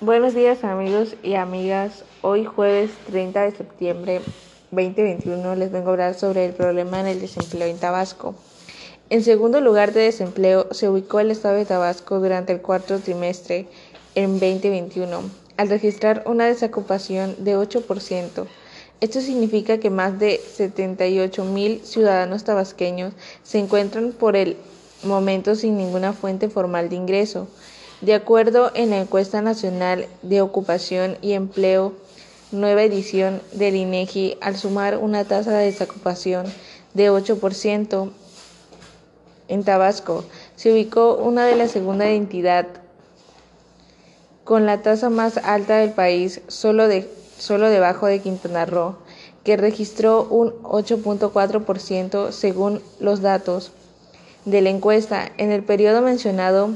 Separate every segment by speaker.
Speaker 1: Buenos días amigos y amigas. Hoy jueves 30 de septiembre 2021 les vengo a hablar sobre el problema en el desempleo en Tabasco. En segundo lugar de desempleo se ubicó el estado de Tabasco durante el cuarto trimestre en 2021, al registrar una desocupación de 8%. Esto significa que más de 78 mil ciudadanos tabasqueños se encuentran por el momento sin ninguna fuente formal de ingreso. De acuerdo en la encuesta nacional de ocupación y empleo, nueva edición del INEGI, al sumar una tasa de desocupación de 8% en Tabasco, se ubicó una de la segunda entidad con la tasa más alta del país, solo, de, solo debajo de Quintana Roo, que registró un 8.4% según los datos de la encuesta. En el periodo mencionado,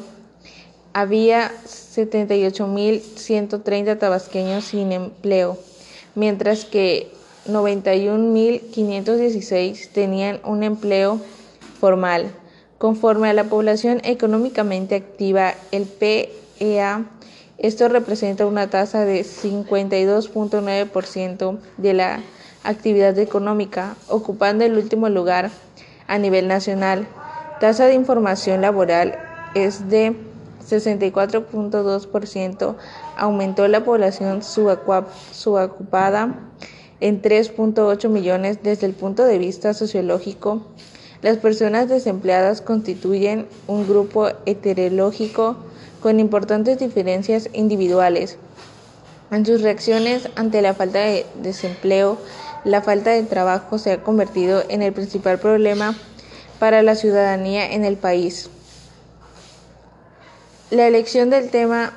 Speaker 1: había 78.130 tabasqueños sin empleo, mientras que 91.516 tenían un empleo formal. Conforme a la población económicamente activa, el PEA, esto representa una tasa de 52.9% de la actividad económica, ocupando el último lugar a nivel nacional. Tasa de información laboral es de 64.2%, aumentó la población subocupada en 3.8 millones desde el punto de vista sociológico. Las personas desempleadas constituyen un grupo heterológico con importantes diferencias individuales. En sus reacciones ante la falta de desempleo, la falta de trabajo se ha convertido en el principal problema para la ciudadanía en el país. La elección del tema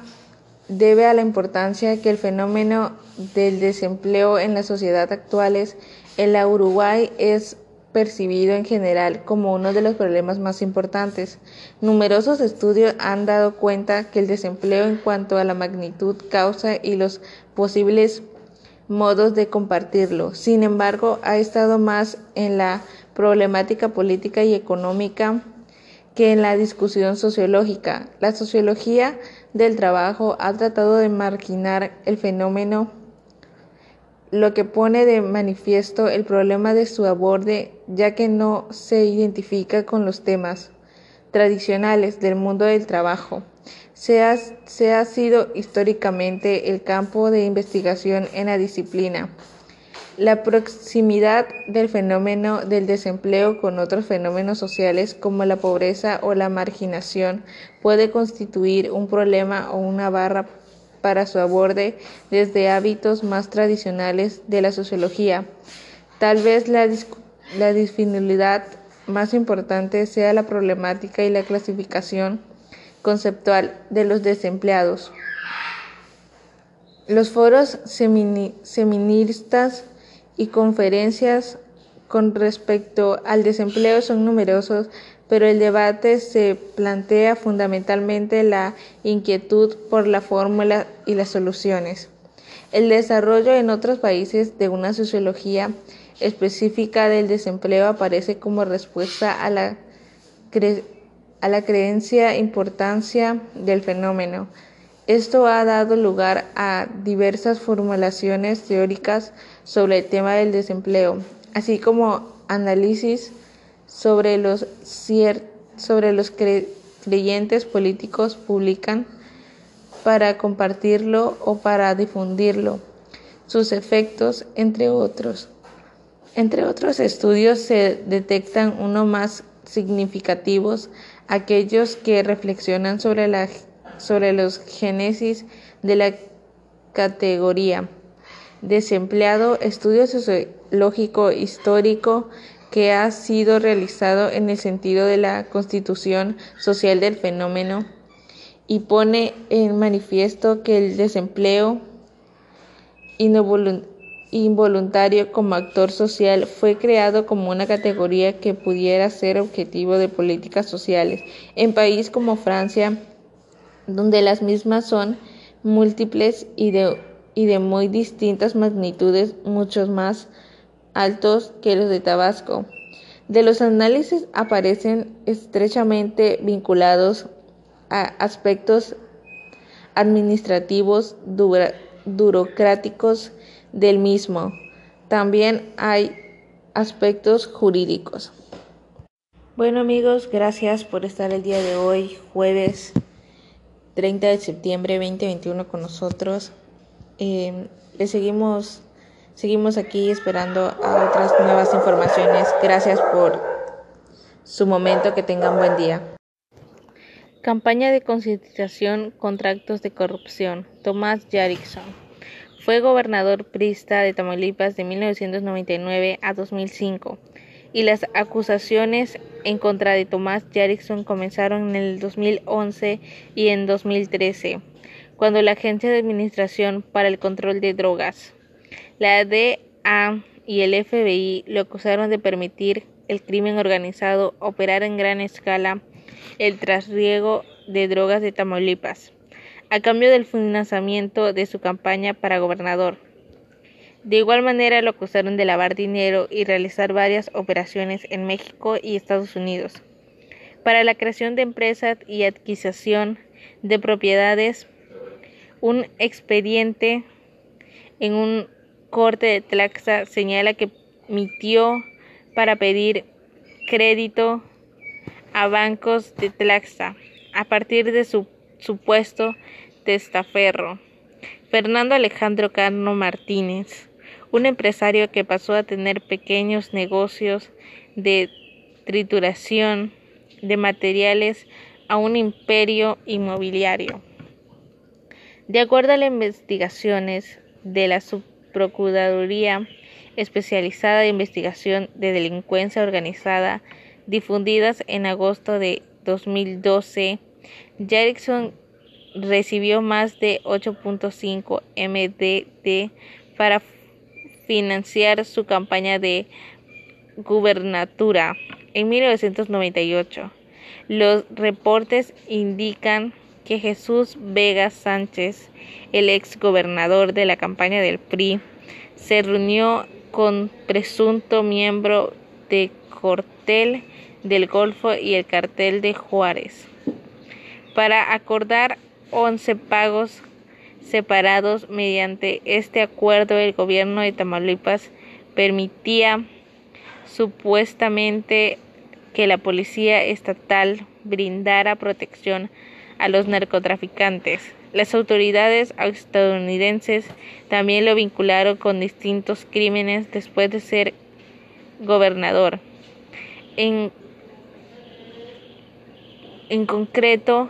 Speaker 1: debe a la importancia que el fenómeno del desempleo en la sociedad actuales en la Uruguay es percibido en general como uno de los problemas más importantes. Numerosos estudios han dado cuenta que el desempleo en cuanto a la magnitud, causa y los posibles modos de compartirlo. Sin embargo, ha estado más en la problemática política y económica que en la discusión sociológica. La sociología del trabajo ha tratado de marginar el fenómeno, lo que pone de manifiesto el problema de su aborde, ya que no se identifica con los temas tradicionales del mundo del trabajo. Se ha, se ha sido históricamente el campo de investigación en la disciplina. La proximidad del fenómeno del desempleo con otros fenómenos sociales como la pobreza o la marginación puede constituir un problema o una barra para su aborde desde hábitos más tradicionales de la sociología. Tal vez la, la más importante sea la problemática y la clasificación conceptual de los desempleados. Los foros seministas y conferencias con respecto al desempleo son numerosos, pero el debate se plantea fundamentalmente la inquietud por la fórmula y las soluciones. El desarrollo en otros países de una sociología específica del desempleo aparece como respuesta a la, a la creencia importancia del fenómeno. Esto ha dado lugar a diversas formulaciones teóricas sobre el tema del desempleo, así como análisis sobre los, sobre los creyentes políticos publican para compartirlo o para difundirlo, sus efectos, entre otros. Entre otros estudios se detectan uno más significativos, aquellos que reflexionan sobre, la, sobre los génesis de la categoría. Desempleado, estudio sociológico histórico que ha sido realizado en el sentido de la constitución social del fenómeno y pone en manifiesto que el desempleo involuntario como actor social fue creado como una categoría que pudiera ser objetivo de políticas sociales en países como Francia, donde las mismas son múltiples y de y de muy distintas magnitudes, muchos más altos que los de Tabasco. De los análisis aparecen estrechamente vinculados a aspectos administrativos burocráticos del mismo. También hay aspectos jurídicos. Bueno amigos, gracias por estar el día de hoy, jueves 30 de septiembre 2021 con nosotros. Eh, les seguimos, seguimos aquí esperando a otras nuevas informaciones. Gracias por su momento, que tengan buen día. Campaña de concientización contra actos de corrupción. Tomás Yarrickson. Fue gobernador prista de Tamaulipas de 1999 a 2005 y las acusaciones en contra de Tomás Yarrickson comenzaron en el 2011 y en 2013, cuando la Agencia de Administración para el Control de Drogas, la DA y el FBI lo acusaron de permitir el crimen organizado operar en gran escala el trasriego de drogas de Tamaulipas, a cambio del financiamiento de su campaña para gobernador. De igual manera lo acusaron de lavar dinero y realizar varias operaciones en México y Estados Unidos para la creación de empresas y adquisición de propiedades. Un expediente en un corte de Tlaxa señala que emitió para pedir crédito a bancos de Tlaxa a partir de su supuesto testaferro. Fernando Alejandro Carno Martínez un empresario que pasó a tener pequeños negocios de trituración de materiales a un imperio inmobiliario. De acuerdo a las investigaciones de la Subprocuraduría Especializada de Investigación de Delincuencia Organizada difundidas en agosto de 2012, Jerickson recibió más de 8.5 MDT para financiar su campaña de gubernatura en 1998. Los reportes indican que Jesús Vega Sánchez, el ex gobernador de la campaña del PRI, se reunió con presunto miembro de Cortel del Golfo y el cartel de Juárez para acordar 11 pagos separados. Mediante este acuerdo, el gobierno de Tamaulipas permitía supuestamente que la policía estatal brindara protección a los narcotraficantes. Las autoridades estadounidenses también lo vincularon con distintos crímenes después de ser gobernador. En, en concreto,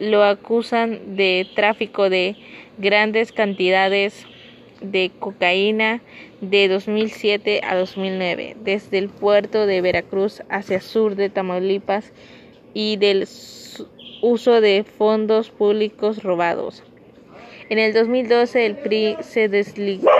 Speaker 1: lo acusan de tráfico de grandes cantidades de cocaína de 2007 a 2009 desde el puerto de Veracruz hacia sur de Tamaulipas y del uso de fondos públicos robados. En el 2012 el PRI se, se desliguió